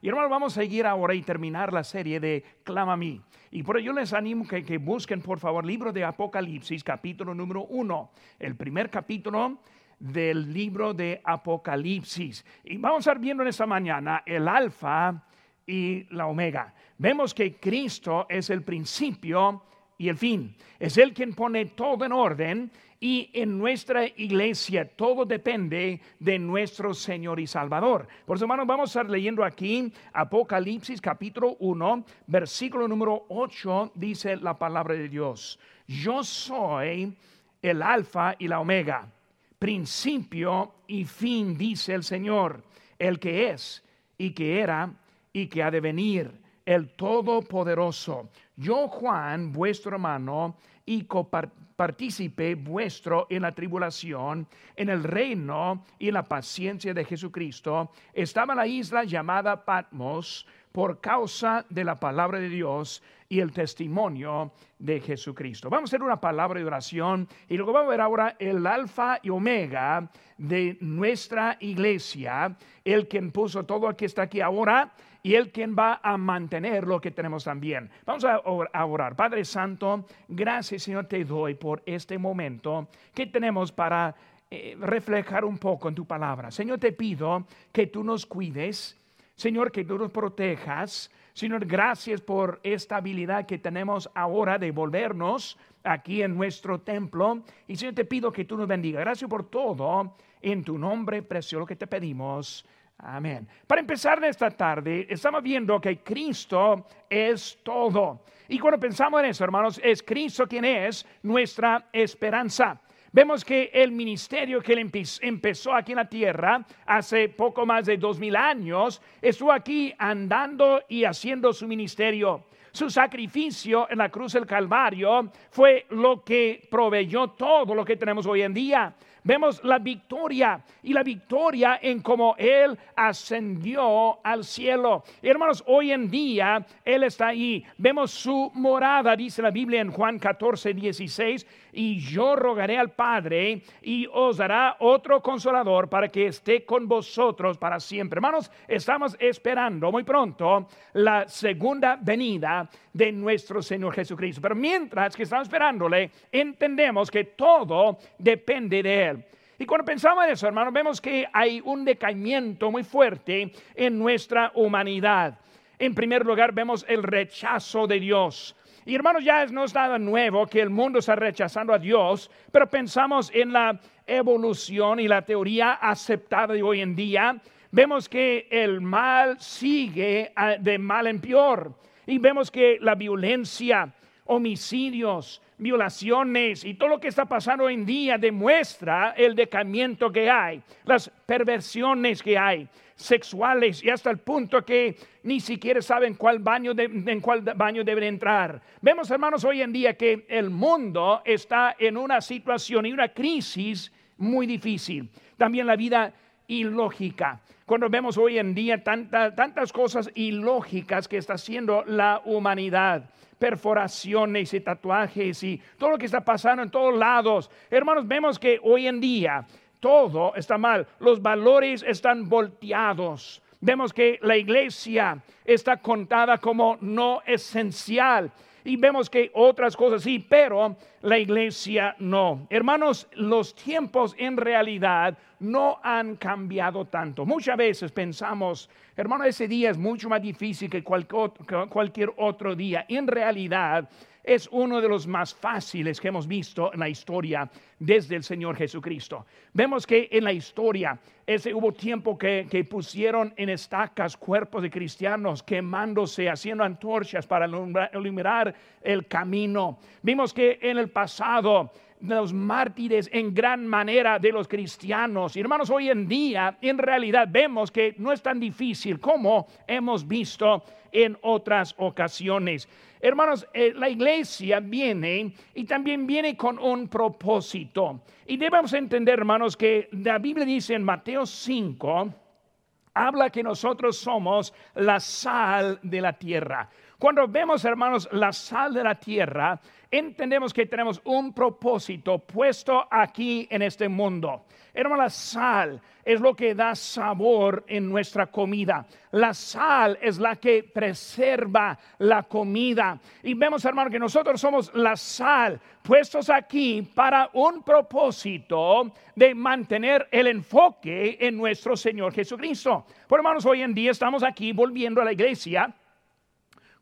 Y hermanos, vamos a seguir ahora y terminar la serie de Clama a mí. Y por ello les animo que, que busquen, por favor, libro de Apocalipsis, capítulo número uno. El primer capítulo del libro de Apocalipsis. Y vamos a estar viendo en esta mañana el alfa y la omega. Vemos que Cristo es el principio y el fin. Es Él quien pone todo en orden y en nuestra iglesia todo depende de nuestro Señor y Salvador. Por eso, hermanos, vamos a estar leyendo aquí Apocalipsis capítulo 1, versículo número 8, dice la palabra de Dios. Yo soy el alfa y la omega, principio y fin, dice el Señor, el que es y que era y que ha de venir, el Todopoderoso. Yo, Juan, vuestro hermano, y copartícipe vuestro en la tribulación, en el reino y en la paciencia de Jesucristo, estaba en la isla llamada Patmos por causa de la palabra de Dios y el testimonio de Jesucristo. Vamos a hacer una palabra de oración y luego vamos a ver ahora el alfa y omega de nuestra iglesia, el quien puso todo el que está aquí ahora y Él quien va a mantener lo que tenemos también. Vamos a orar. Padre Santo, gracias Señor te doy por este momento que tenemos para eh, reflejar un poco en tu palabra. Señor, te pido que tú nos cuides, Señor, que tú nos protejas. Señor, gracias por esta habilidad que tenemos ahora de volvernos aquí en nuestro templo. Y Señor, te pido que tú nos bendiga. Gracias por todo. En tu nombre precioso que te pedimos. Amén. Para empezar esta tarde, estamos viendo que Cristo es todo. Y cuando pensamos en eso, hermanos, es Cristo quien es nuestra esperanza. Vemos que el ministerio que él empezó aquí en la tierra hace poco más de dos mil años, estuvo aquí andando y haciendo su ministerio. Su sacrificio en la cruz del Calvario fue lo que proveyó todo lo que tenemos hoy en día vemos la victoria y la victoria en cómo Él ascendió al cielo. hermanos, hoy en día Él está ahí. Vemos su morada, dice la Biblia en Juan 14, 16, y yo rogaré al Padre y os dará otro consolador para que esté con vosotros para siempre. Hermanos, estamos esperando muy pronto la segunda venida de nuestro Señor Jesucristo. Pero mientras que estamos esperándole, entendemos que todo depende de Él. Y cuando pensamos en eso, hermanos, vemos que hay un decaimiento muy fuerte en nuestra humanidad. En primer lugar, vemos el rechazo de Dios. Y hermanos, ya no es nada nuevo que el mundo está rechazando a Dios, pero pensamos en la evolución y la teoría aceptada de hoy en día. Vemos que el mal sigue ah, de mal en peor. Y vemos que la violencia, homicidios, violaciones y todo lo que está pasando hoy en día demuestra el decaimiento que hay, las perversiones que hay, sexuales y hasta el punto que ni siquiera saben cuál baño en cuál baño deben entrar. Vemos, hermanos, hoy en día que el mundo está en una situación y una crisis muy difícil. También la vida ilógica. Cuando vemos hoy en día tantas cosas ilógicas que está haciendo la humanidad perforaciones y tatuajes y todo lo que está pasando en todos lados. Hermanos, vemos que hoy en día todo está mal, los valores están volteados. Vemos que la iglesia está contada como no esencial y vemos que otras cosas sí, pero la iglesia no. Hermanos, los tiempos en realidad no han cambiado tanto. Muchas veces pensamos, hermano, ese día es mucho más difícil que cualquier otro día. En realidad, es uno de los más fáciles que hemos visto en la historia desde el Señor Jesucristo. Vemos que en la historia ese hubo tiempo que, que pusieron en estacas cuerpos de cristianos quemándose, haciendo antorchas para iluminar el camino. Vimos que en el pasado los mártires en gran manera de los cristianos. Y hermanos, hoy en día en realidad vemos que no es tan difícil como hemos visto en otras ocasiones. Hermanos, eh, la iglesia viene y también viene con un propósito. Y debemos entender, hermanos, que la Biblia dice en Mateo 5, habla que nosotros somos la sal de la tierra. Cuando vemos, hermanos, la sal de la tierra, entendemos que tenemos un propósito puesto aquí en este mundo. Hermano, la sal es lo que da sabor en nuestra comida. La sal es la que preserva la comida. Y vemos, hermano, que nosotros somos la sal puestos aquí para un propósito de mantener el enfoque en nuestro Señor Jesucristo. Por hermanos, hoy en día estamos aquí volviendo a la iglesia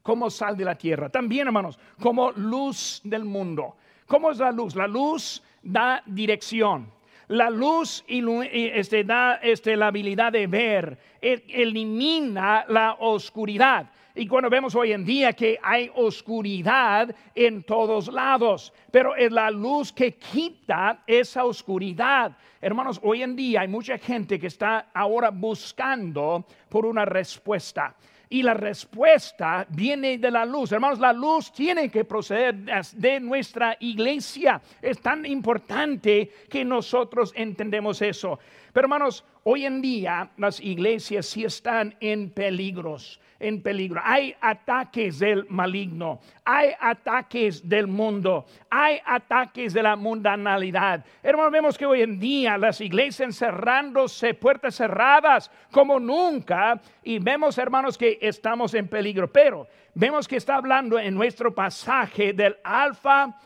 como sal de la tierra. También, hermanos, como luz del mundo. ¿Cómo es la luz? La luz da dirección. La luz este, da este, la habilidad de ver, e, elimina la oscuridad. Y cuando vemos hoy en día que hay oscuridad en todos lados, pero es la luz que quita esa oscuridad. Hermanos, hoy en día hay mucha gente que está ahora buscando por una respuesta. Y la respuesta viene de la luz. Hermanos, la luz tiene que proceder de nuestra iglesia. Es tan importante que nosotros entendemos eso. Pero hermanos, hoy en día las iglesias sí están en peligros en peligro. Hay ataques del maligno, hay ataques del mundo, hay ataques de la mundanalidad. Hermanos, vemos que hoy en día las iglesias encerrándose, puertas cerradas como nunca, y vemos, hermanos, que estamos en peligro. Pero vemos que está hablando en nuestro pasaje del alfa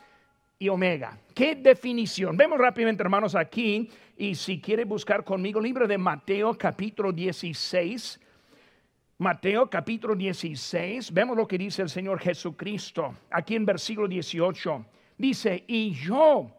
y omega. ¿Qué definición? Vemos rápidamente, hermanos, aquí, y si quiere buscar conmigo, libro de Mateo capítulo 16 Mateo capítulo 16, vemos lo que dice el Señor Jesucristo aquí en versículo 18. Dice, y yo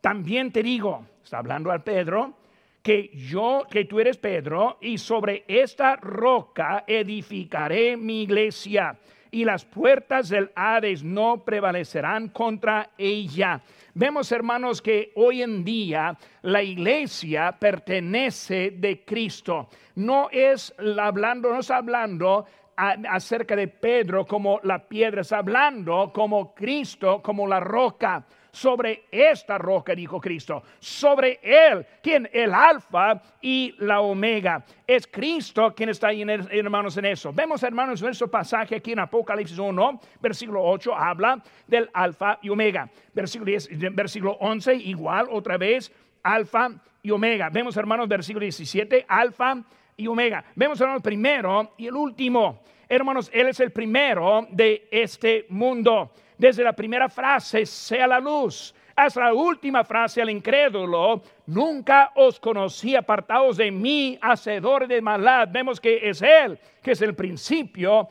también te digo, está hablando al Pedro, que yo, que tú eres Pedro, y sobre esta roca edificaré mi iglesia, y las puertas del Hades no prevalecerán contra ella. Vemos, hermanos, que hoy en día la iglesia pertenece de Cristo. No es hablando, no está hablando acerca de Pedro como la piedra, está hablando como Cristo, como la roca sobre esta roca, dijo Cristo, sobre él, quien el alfa y la omega. Es Cristo quien está ahí, hermanos, en eso. Vemos, hermanos, nuestro pasaje aquí en Apocalipsis 1, versículo 8, habla del alfa y omega. Versículo, 10, versículo 11, igual, otra vez, alfa y omega. Vemos, hermanos, versículo 17, alfa y omega. Vemos, hermanos, primero y el último. Hermanos, Él es el primero de este mundo desde la primera frase, sea la luz, hasta la última frase al incrédulo, nunca os conocí apartados de mí, hacedor de maldad. Vemos que es Él, que es el principio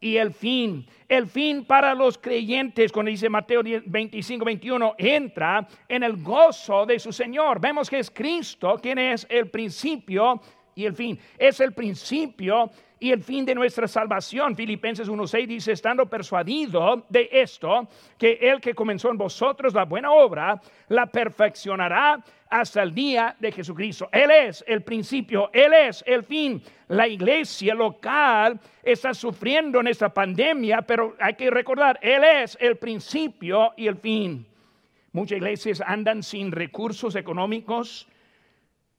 y el fin. El fin para los creyentes, cuando dice Mateo 25, 21, entra en el gozo de su Señor. Vemos que es Cristo quien es el principio y el fin. Es el principio y el fin de nuestra salvación. Filipenses 1.6 dice, estando persuadido de esto, que el que comenzó en vosotros la buena obra, la perfeccionará hasta el día de Jesucristo. Él es el principio, Él es el fin. La iglesia local está sufriendo en esta pandemia, pero hay que recordar, Él es el principio y el fin. Muchas iglesias andan sin recursos económicos,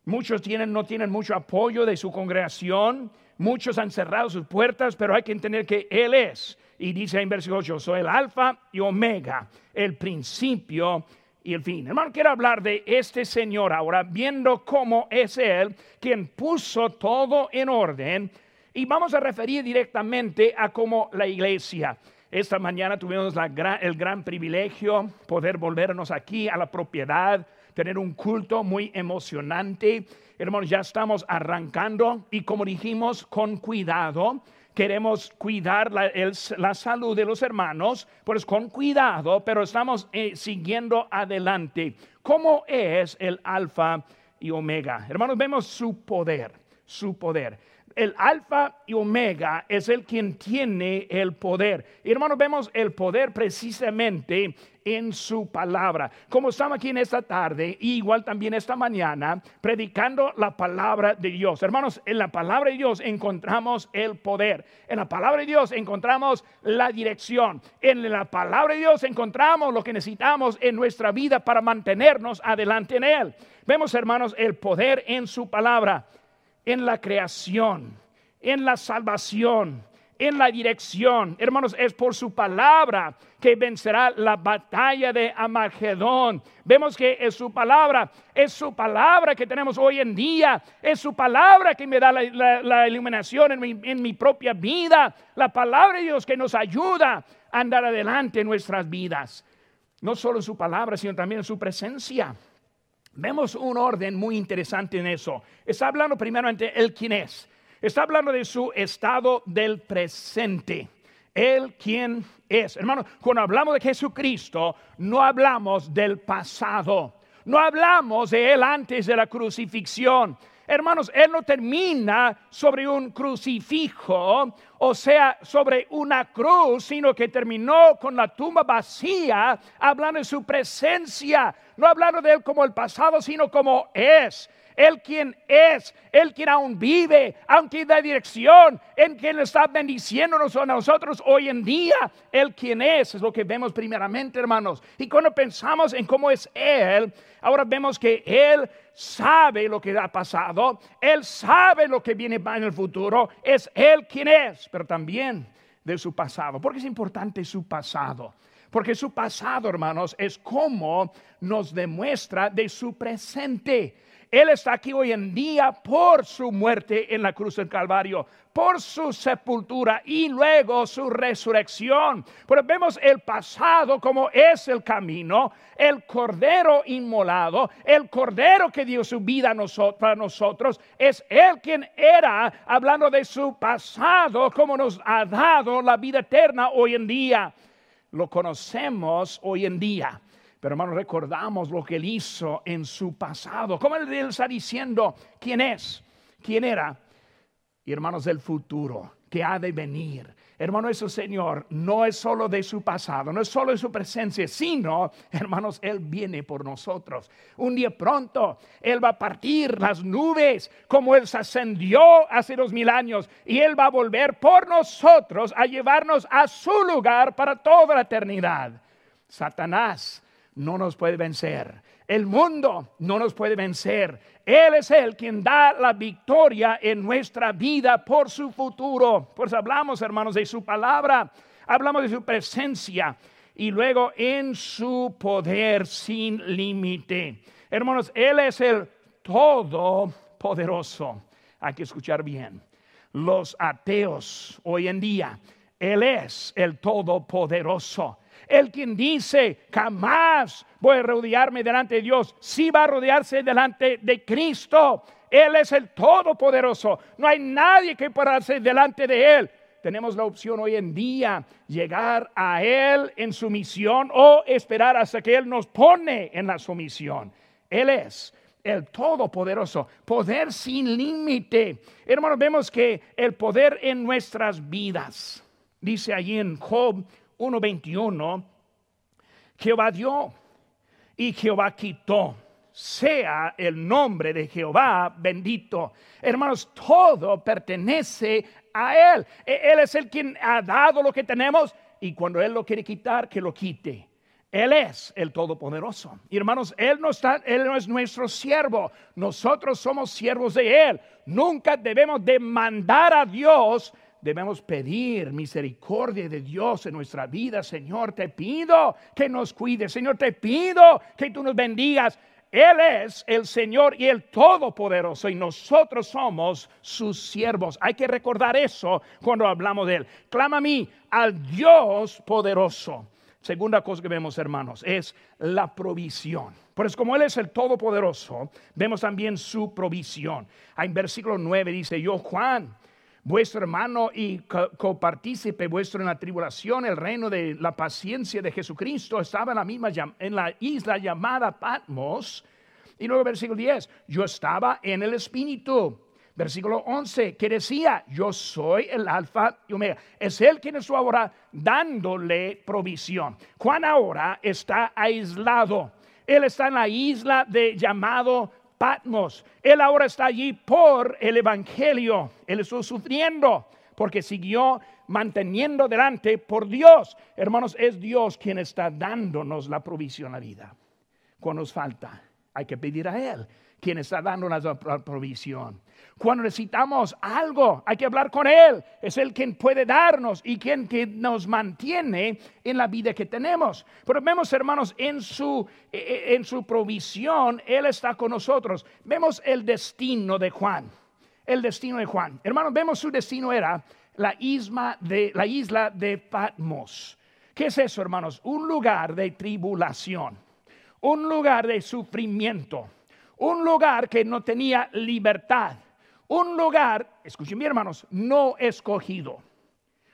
muchos tienen, no tienen mucho apoyo de su congregación Muchos han cerrado sus puertas, pero hay que entender que Él es. Y dice en versículo 8, soy el alfa y omega, el principio y el fin. Hermano, quiero hablar de este Señor ahora, viendo cómo es Él quien puso todo en orden. Y vamos a referir directamente a cómo la iglesia. Esta mañana tuvimos el gran privilegio poder volvernos aquí a la propiedad, tener un culto muy emocionante Hermanos, ya estamos arrancando y como dijimos, con cuidado. Queremos cuidar la, salud de los hermanos, pues con cuidado, pero estamos eh, siguiendo adelante. ¿Cómo es el alfa y omega? Hermanos, vemos su poder, su poder el alfa y omega es el quien tiene el poder. Y hermanos, vemos el poder precisamente en su palabra. Como estamos aquí en esta tarde, igual también esta mañana, predicando la palabra de Dios. Hermanos, en la palabra de Dios encontramos el poder. En la palabra de Dios encontramos la dirección. En la palabra de Dios encontramos lo que necesitamos en nuestra vida para mantenernos adelante en Él. Vemos, hermanos, el poder en su palabra en la creación, en la salvación, en la dirección. Hermanos, es por su palabra que vencerá la batalla de Amagedón. Vemos que es su palabra, es su palabra que tenemos hoy en día, es su palabra que me da la, iluminación en mi, en mi propia vida, la palabra de Dios que nos ayuda a andar adelante en nuestras vidas. No solo su palabra, sino también su presencia. Vemos un orden muy interesante en eso. Está hablando primeramente el quién es. Está hablando de su estado del presente. Él quien es. Hermano, cuando hablamos de Jesucristo, no hablamos del pasado. No hablamos de Él antes de la crucifixión. Hermanos, Él no termina sobre un crucifijo, o sea, sobre una cruz, sino que terminó con la tumba vacía, hablando de su presencia, no hablando de Él como el pasado, sino como es. Él quien es, Él quien aún vive, aunque da dirección, en quien está bendiciéndonos a nosotros hoy en día. Él quien es, es lo que vemos primeramente, hermanos. Y cuando pensamos en cómo es Él, ahora vemos que Él sabe lo que ha pasado, Él sabe lo que viene en el futuro, es Él quien es, pero también de su pasado. porque es importante su pasado? Porque su pasado, hermanos, es como nos demuestra de su presente. Él está aquí hoy en día por su muerte en la cruz del Calvario, por su sepultura y luego su resurrección. Pero vemos el pasado como es el camino, el cordero inmolado, el cordero que dio su vida para nosotros, es Él quien era, hablando de su pasado, como nos ha dado la vida eterna hoy en día. Lo conocemos hoy en día. Pero hermanos, recordamos lo que él hizo en su pasado. Como él está diciendo quién es, quién era. Y hermanos, del futuro que ha de venir. Hermano, eso Señor no es solo de su pasado, no es solo de su presencia, sino, hermanos, Él viene por nosotros. Un día pronto, Él va a partir las nubes como Él se ascendió hace dos mil años y Él va a volver por nosotros a llevarnos a su lugar para toda la eternidad. Satanás no nos puede vencer. El mundo no nos puede vencer. Él es el quien da la victoria en nuestra vida por su futuro. Pues hablamos, hermanos, de su palabra, hablamos de su presencia y luego en su poder sin límite. Hermanos, Él es el todopoderoso. Hay que escuchar bien. Los ateos hoy en día, Él es el todopoderoso. El quien dice, jamás voy a rodearme delante de Dios, sí va a rodearse delante de Cristo. Él es el Todopoderoso. No hay nadie que hacer delante de Él. Tenemos la opción hoy en día llegar a Él en su misión o esperar hasta que Él nos pone en la sumisión. Él es el Todopoderoso, poder sin límite. Hermanos, vemos que el poder en nuestras vidas, dice allí en Job 1.21, Jehová dio y Jehová quitó. Sea el nombre de Jehová bendito. Hermanos, todo pertenece a Él. E, él es el quien ha dado lo que tenemos y cuando Él lo quiere quitar, que lo quite. Él es el Todopoderoso. Hermanos, Él no, está, Él no es nuestro siervo. Nosotros somos siervos de Él. Nunca debemos demandar a Dios debemos pedir misericordia de Dios en nuestra vida. Señor, te pido que nos cuides. Señor, te pido que tú nos bendigas. Él es el Señor y el Todopoderoso y nosotros somos sus siervos. Hay que recordar eso cuando hablamos de Él. Clama a mí al Dios poderoso. Segunda cosa que vemos, hermanos, es la provisión. Pues como Él es el Todopoderoso, vemos también su provisión. En versículo 9 dice, yo Juan, vuestro hermano y copartícipe vuestro en la tribulación, el reino de la paciencia de Jesucristo, estaba en la misma en la isla llamada Patmos. Y luego versículo 10, yo estaba en el Espíritu. Versículo 11, que decía, yo soy el alfa y omega. Es él quien estuvo ahora dándole provisión. Juan ahora está aislado. Él está en la isla de llamado Patmos. Él ahora está allí por el Evangelio. Él estuvo sufriendo porque siguió manteniendo delante por Dios. Hermanos, es Dios quien está dándonos la provisión a vida. Cuando nos falta, Hay que pedir a Él, quien está dando la provisión. Cuando necesitamos algo, hay que hablar con Él. Es Él quien puede darnos y quien que nos mantiene en la vida que tenemos. Pero vemos, hermanos, en su, e, e, en su provisión, Él está con nosotros. Vemos el destino de Juan. El destino de Juan. Hermanos, vemos su destino era la de, la isla de Patmos. ¿Qué es eso, hermanos? Un lugar de tribulación, un lugar de sufrimiento, un lugar que no tenía libertad un lugar, escuchen bien hermanos, no escogido.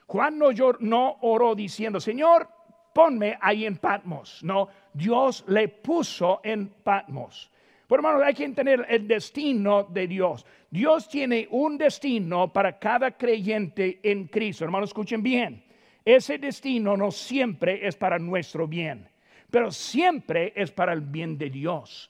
Juan no, no oró diciendo, Señor, ponme ahí en Patmos. No, Dios le puso en Patmos. Por hermanos, hay que entender el destino de Dios. Dios tiene un destino para cada creyente en Cristo. Hermanos, escuchen bien. Ese destino no siempre es para nuestro bien, pero siempre es para el bien de Dios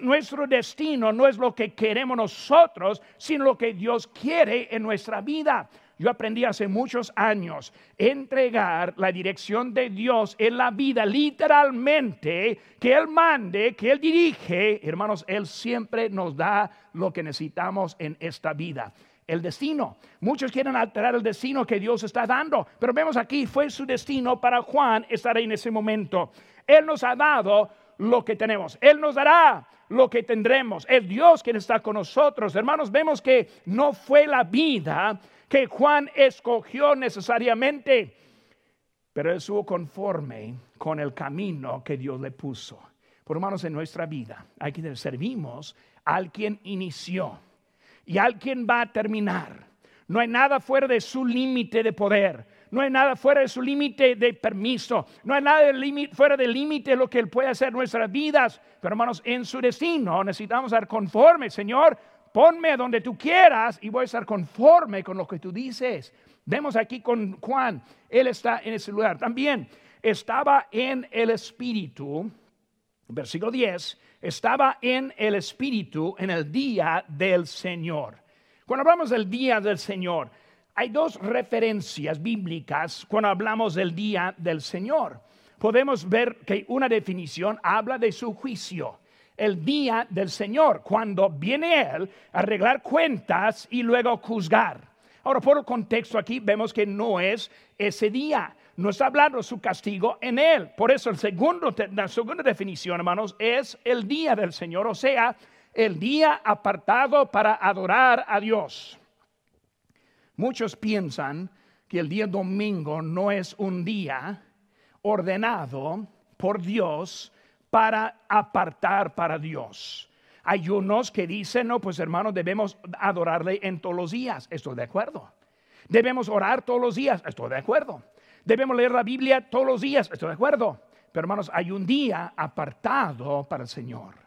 nuestro destino no es lo que queremos nosotros, sino lo que Dios quiere en nuestra vida. Yo aprendí hace muchos años entregar la dirección de Dios en la vida, literalmente, que Él mande, que Él dirige. Hermanos, Él siempre nos da lo que necesitamos en esta vida. El destino. Muchos quieren alterar el destino que Dios está dando, pero vemos aquí, fue su destino para Juan estar en ese momento. Él nos ha dado lo que tenemos. Él nos dará lo que tendremos. Es Dios quien está con nosotros. Hermanos, vemos que no fue la vida que Juan escogió necesariamente, pero él estuvo conforme con el camino que Dios le puso. Por hermanos, en nuestra vida hay servimos al quien inició y al quien va a terminar. No hay nada fuera de su límite de poder no hay nada fuera de su límite de permiso, no hay nada fuera del límite de lo que Él puede hacer en nuestras vidas. Pero hermanos, en su destino necesitamos estar conforme, Señor, ponme donde tú quieras y voy a estar conforme con lo que tú dices. Vemos aquí con Juan, Él está en ese lugar. También estaba en el Espíritu, versículo 10, estaba en el Espíritu en el día del Señor. Cuando hablamos del día del Señor, hay dos referencias bíblicas cuando hablamos del día del Señor. Podemos ver que una definición habla de su juicio, el día del Señor, cuando viene Él a arreglar cuentas y luego juzgar. Ahora, por el contexto aquí vemos que no es ese día, no está hablando su castigo en Él. Por eso la segunda definición, hermanos, es el día del Señor, o sea, el día apartado para adorar a Dios. Muchos piensan que el día domingo no es un día ordenado por Dios para apartar para Dios. Hay unos que dicen, no, pues hermanos, debemos adorarle en todos los días. Estoy de acuerdo. Debemos orar todos los días. Estoy de acuerdo. Debemos leer la Biblia todos los días. Estoy de acuerdo. Pero hermanos, hay un día apartado para el Señor.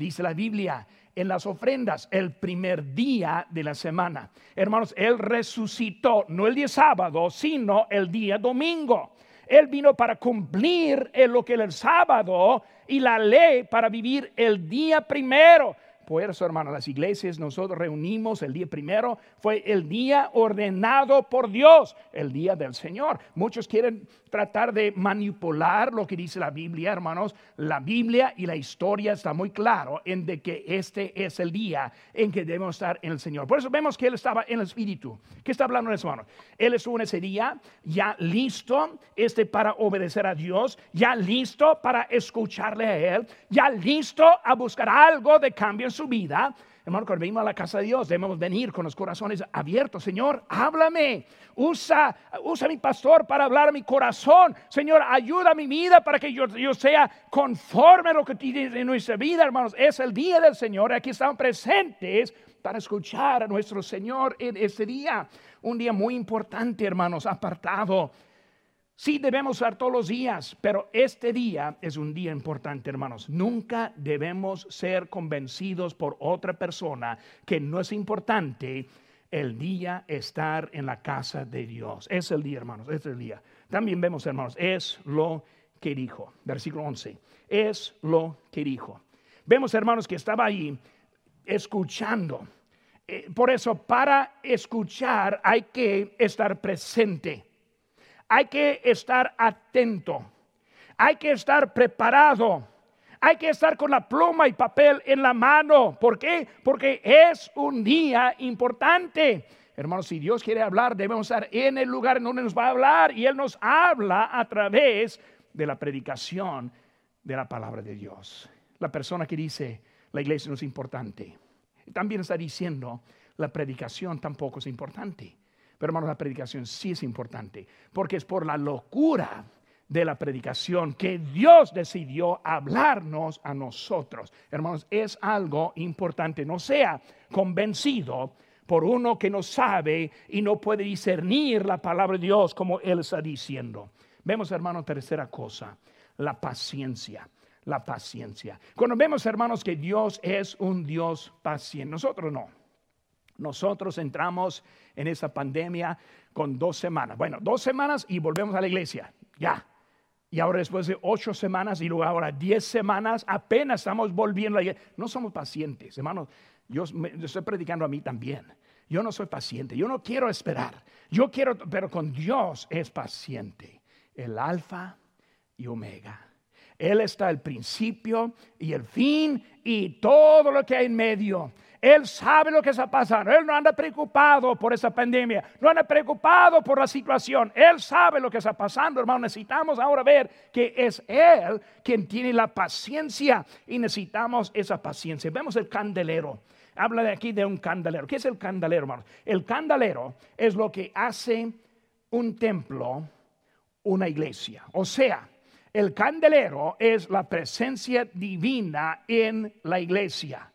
Dice la Biblia, en las ofrendas el primer día de la semana. Hermanos, Él resucitó, no el día sábado, sino el día domingo. Él vino para cumplir en lo que el sábado y la ley para vivir el día primero. Eso, hermano, las iglesias nosotros reunimos el día primero, fue el día ordenado por Dios, el día del Señor. Muchos quieren tratar de manipular lo que dice la Biblia, hermanos. La Biblia y la historia está muy claro en de que este es el día en que debemos estar en el Señor. Por eso vemos que él estaba en el Espíritu. ¿Qué está hablando eso, hermano? Él estuvo en ese día ya listo este para obedecer a Dios, ya listo para escucharle a Él, ya listo a buscar algo de cambio en su vida, hermano, cuando venimos a la casa de Dios, debemos venir con los corazones abiertos. Señor, háblame. Usa, usa mi pastor para hablar a mi corazón. Señor, ayuda a mi vida para que yo, yo sea conforme a lo que tienes en nuestra vida, hermanos. Es el día del Señor. Aquí estamos presentes para escuchar a nuestro Señor en este día. Un día muy importante, hermanos, apartado Sí, debemos usar todos los días, pero este día es un día importante, hermanos. Nunca debemos ser convencidos por otra persona que no es importante el día estar en la casa de Dios. Es el día, hermanos, es el día. También vemos, hermanos, es lo que dijo. Versículo 11. Es lo que dijo. Vemos, hermanos, que estaba ahí escuchando. Eh, por eso, para escuchar hay que estar presente hay que estar atento, hay que estar preparado, Hay que estar con la pluma y papel en la mano. ¿Por qué? Porque es un día importante. Hermanos, si Dios quiere hablar, debemos estar en el lugar en donde nos va a hablar. Y Él nos habla a través de la predicación de la palabra de Dios. La persona que dice, la iglesia no es importante, también está diciendo, la predicación tampoco es importante. Pero hermanos, la predicación sí es importante, porque es por la locura de la predicación que Dios decidió hablarnos a nosotros. Hermanos, es algo importante. No sea convencido por uno que no sabe y no puede discernir la palabra de Dios como Él está diciendo. Vemos, hermanos, tercera cosa, la paciencia. La paciencia. Cuando vemos, hermanos, que Dios es un Dios paciente, nosotros no. Nosotros entramos en esa pandemia con dos semanas. Bueno, dos semanas y volvemos a la iglesia. Ya. Y ahora después de ocho semanas y luego ahora diez semanas, apenas estamos volviendo a la iglesia. No somos pacientes, hermanos. Yo, estoy predicando a mí también. Yo no soy paciente. Yo no quiero esperar. Yo quiero, pero con Dios es paciente. El alfa y omega. Él está el principio y el fin y todo lo que hay en medio. Él sabe lo que está pasando. Él no anda preocupado por esa pandemia. No anda preocupado por la situación. Él sabe lo que está pasando, hermano. Necesitamos ahora ver que es Él quien tiene la paciencia y necesitamos esa paciencia. Vemos el candelero. Habla de aquí de un candelero. ¿Qué es el candelero, hermano? El candelero es lo que hace un templo, una iglesia. O sea, el candelero es la presencia divina en la iglesia.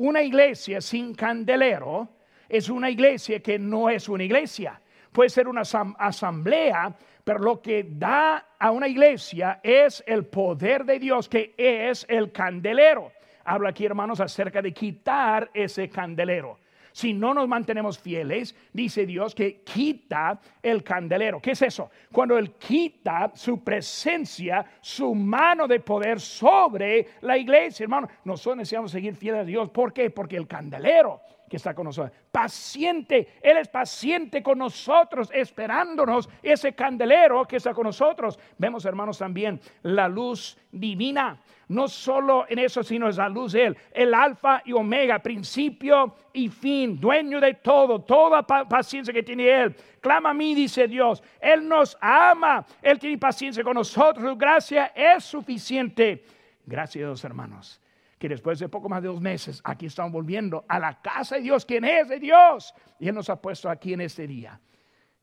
Una iglesia sin candelero es una iglesia que no es una iglesia. Puede ser una asamblea, pero lo que da a una iglesia es el poder de Dios, que es el candelero. Habla aquí, hermanos, acerca de quitar ese candelero. Si no nos mantenemos fieles, dice Dios que quita el candelero. ¿Qué es eso? Cuando Él quita su presencia, su mano de poder sobre la iglesia, hermano. Nosotros necesitamos seguir fieles a Dios. ¿Por qué? Porque el candelero que está con nosotros. Paciente, Él es paciente con nosotros, esperándonos ese candelero que está con nosotros. Vemos, hermanos, también la luz divina. No solo en eso, sino es la luz de Él, el alfa y omega, principio y fin, dueño de todo, toda paciencia que tiene Él. Clama a mí, dice Dios. Él nos ama, Él tiene paciencia con nosotros, su gracia es suficiente. Gracias hermanos que después de poco más de dos meses, aquí estamos volviendo a la casa de Dios, quien es de Dios. Y Él nos ha puesto aquí en este día.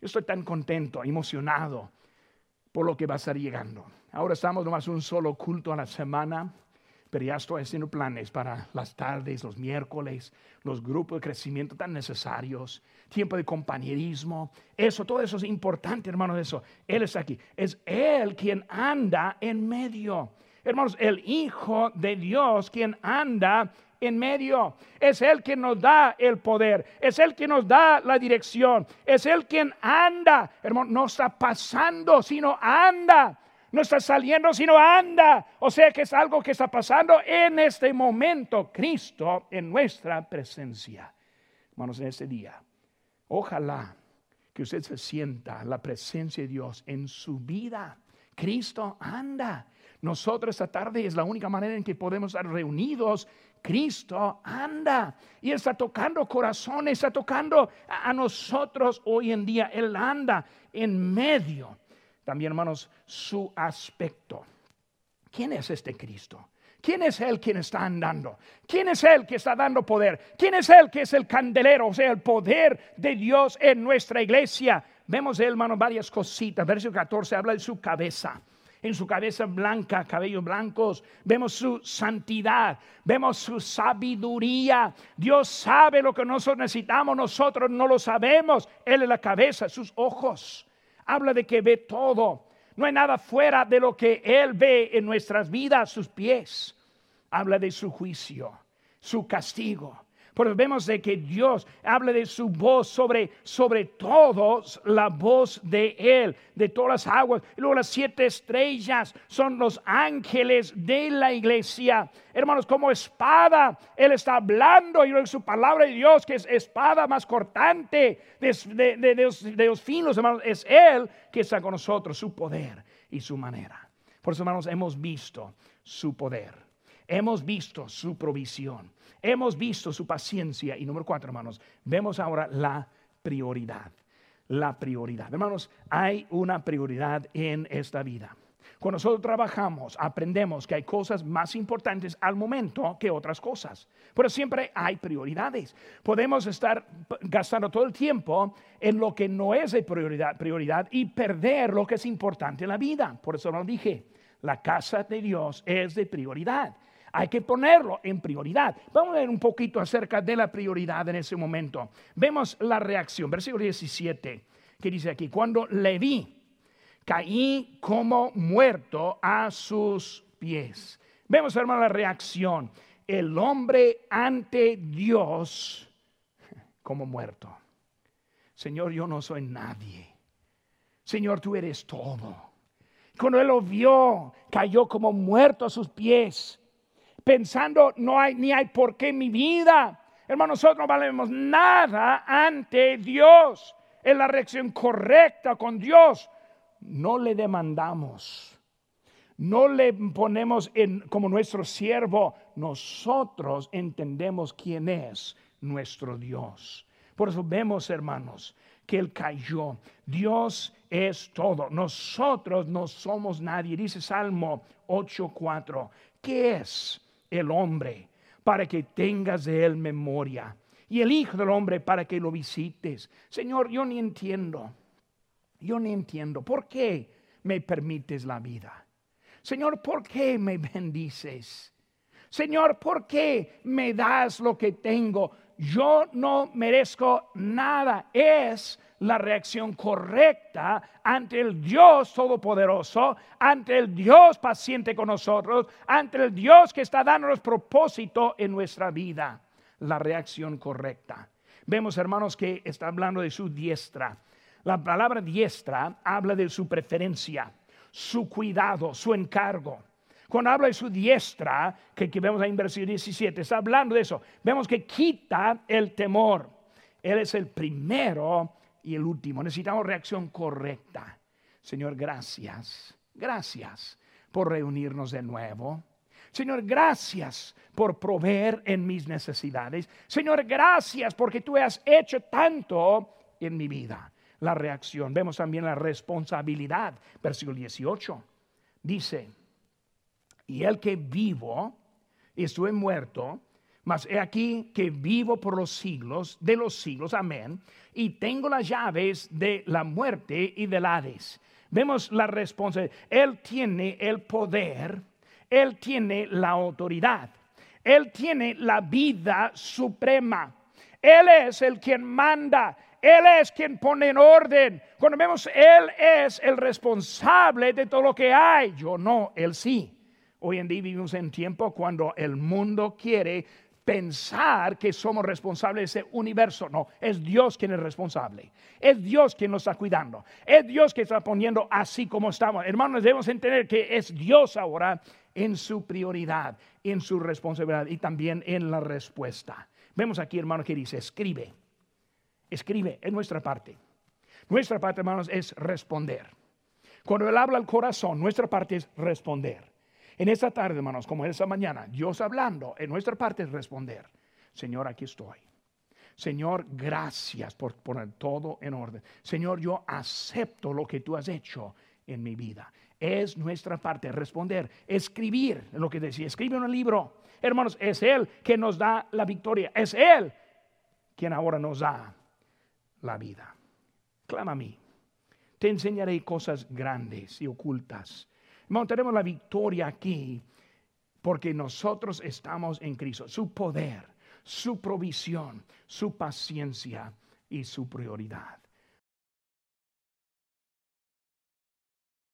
Yo estoy tan contento, emocionado por lo que va a estar llegando. Ahora estamos nomás un solo culto a la semana, pero ya estoy haciendo planes para las tardes, los miércoles, los grupos de crecimiento tan necesarios, tiempo de compañerismo. Eso, todo eso es importante, hermano, eso. Él está aquí. Es Él quien anda en medio. Hermanos, el Hijo de Dios quien anda en medio. Es Él quien nos da el poder. Es Él quien nos da la dirección. Es Él quien anda. Hermano, no está pasando, sino anda. No está saliendo, sino anda. O sea que es algo que está pasando en este momento. Cristo en nuestra presencia. Hermanos, en este día. Ojalá que usted se sienta la presencia de Dios en su vida. Cristo anda. Nosotros esta tarde es la única manera en que podemos estar reunidos. Cristo anda y está tocando corazones, está tocando a, nosotros hoy en día. Él anda en medio. También, hermanos, su aspecto. ¿Quién es este Cristo? ¿Quién es Él quien está andando? ¿Quién es Él que está dando poder? ¿Quién es Él que es el candelero, o sea, el poder de Dios en nuestra iglesia? Vemos, hermano, varias cositas. Versículo 14 habla de su cabeza en su cabeza blanca, cabellos blancos. Vemos su santidad, vemos su sabiduría. Dios sabe lo que nosotros necesitamos, nosotros no lo sabemos. Él es la cabeza, sus ojos. Habla de que ve todo. No hay nada fuera de lo que Él ve en nuestras vidas, sus pies. Habla de su juicio, su castigo pero vemos de que Dios habla de su voz sobre, sobre todos, la voz de Él, de todas las aguas. Y luego las siete estrellas son los ángeles de la iglesia. Hermanos, como espada, Él está hablando y su palabra de Dios, que es espada más cortante de, de los finos, hermanos, es Él que está con nosotros, su poder y su manera. Por eso, hermanos, hemos visto su poder Hemos visto su provisión. Hemos visto su paciencia. Y número cuatro, hermanos, vemos ahora la prioridad. La prioridad. Hermanos, hay una prioridad en esta vida. Cuando nosotros trabajamos, aprendemos que hay cosas más importantes al momento que otras cosas. Pero siempre hay prioridades. Podemos estar gastando todo el tiempo en lo que no es de prioridad, y perder lo que es importante en la vida. Por eso lo dije, la casa de Dios es de prioridad. Hay que ponerlo en prioridad. Vamos a ver un poquito acerca de la prioridad en ese momento. Vemos la reacción, versículo 17, que dice aquí, cuando le vi, caí como muerto a sus pies. Vemos, hermano, la reacción. El hombre ante Dios como muerto. Señor, yo no soy nadie. Señor, tú eres todo. Cuando él lo vio, cayó como muerto a sus pies, pensando, no hay ni hay por qué mi vida. Hermano, nosotros no valemos nada ante Dios. Es la reacción correcta con Dios no le demandamos, no le ponemos en, como nuestro siervo, nosotros entendemos quién es nuestro Dios. Por eso vemos, hermanos, que Él cayó. Dios es todo. Nosotros no somos nadie. Dice Salmo 8:4. ¿Qué es el hombre para que tengas de Él memoria? Y el Hijo del Hombre para que lo visites. Señor, yo ni entiendo. Yo no entiendo, ¿por qué me permites la vida? Señor, ¿por qué me bendices? Señor, ¿por qué me das lo que tengo? Yo no merezco nada. Es la reacción correcta ante el Dios Todopoderoso, ante el Dios paciente con nosotros, ante el Dios que está dándonos propósito en nuestra vida. La reacción correcta. Vemos, hermanos, que está hablando de su diestra. La palabra diestra habla de su preferencia, su cuidado, su encargo. Cuando habla de su diestra, que, vemos ahí en versículo 17, está hablando de eso. Vemos que quita el temor. Él es el primero y el último. Necesitamos reacción correcta. Señor, gracias. Gracias por reunirnos de nuevo. Señor, gracias por proveer en mis necesidades. Señor, gracias porque tú has hecho tanto en mi vida la reacción. Vemos también la responsabilidad. Versículo 18. Dice, y el que vivo, estuve muerto, mas he aquí que vivo por los siglos de los siglos, amén, y tengo las llaves de la muerte y del Hades. Vemos la responsabilidad. Él tiene el poder, él tiene la autoridad, él tiene la vida suprema. Él es el quien manda, él es quien pone en orden. Cuando vemos, Él es el responsable de todo lo que hay. Yo no, Él sí. Hoy en día vivimos en tiempo cuando el mundo quiere pensar que somos responsables de ese universo. No, es Dios quien es responsable. Es Dios quien nos está cuidando. Es Dios que está poniendo así como estamos. Hermanos, debemos entender que es Dios ahora en su prioridad, en su responsabilidad y también en la respuesta. Vemos aquí, hermano, que dice, escribe escribe, en nuestra parte. Nuestra parte, hermanos, es responder. Cuando Él habla al corazón, nuestra parte es responder. En esta tarde, hermanos, como en esta mañana, Dios hablando, en nuestra parte es responder. Señor, aquí estoy. Señor, gracias por poner todo en orden. Señor, yo acepto lo que tú has hecho en mi vida. Es nuestra parte responder, escribir lo que decía, escribe un libro. Hermanos, es Él que nos da la victoria. Es Él quien ahora nos da la vida. Clama a mí. Te enseñaré cosas grandes y ocultas. Montaremos la victoria aquí porque nosotros estamos en Cristo. Su poder, su provisión, su paciencia y su prioridad.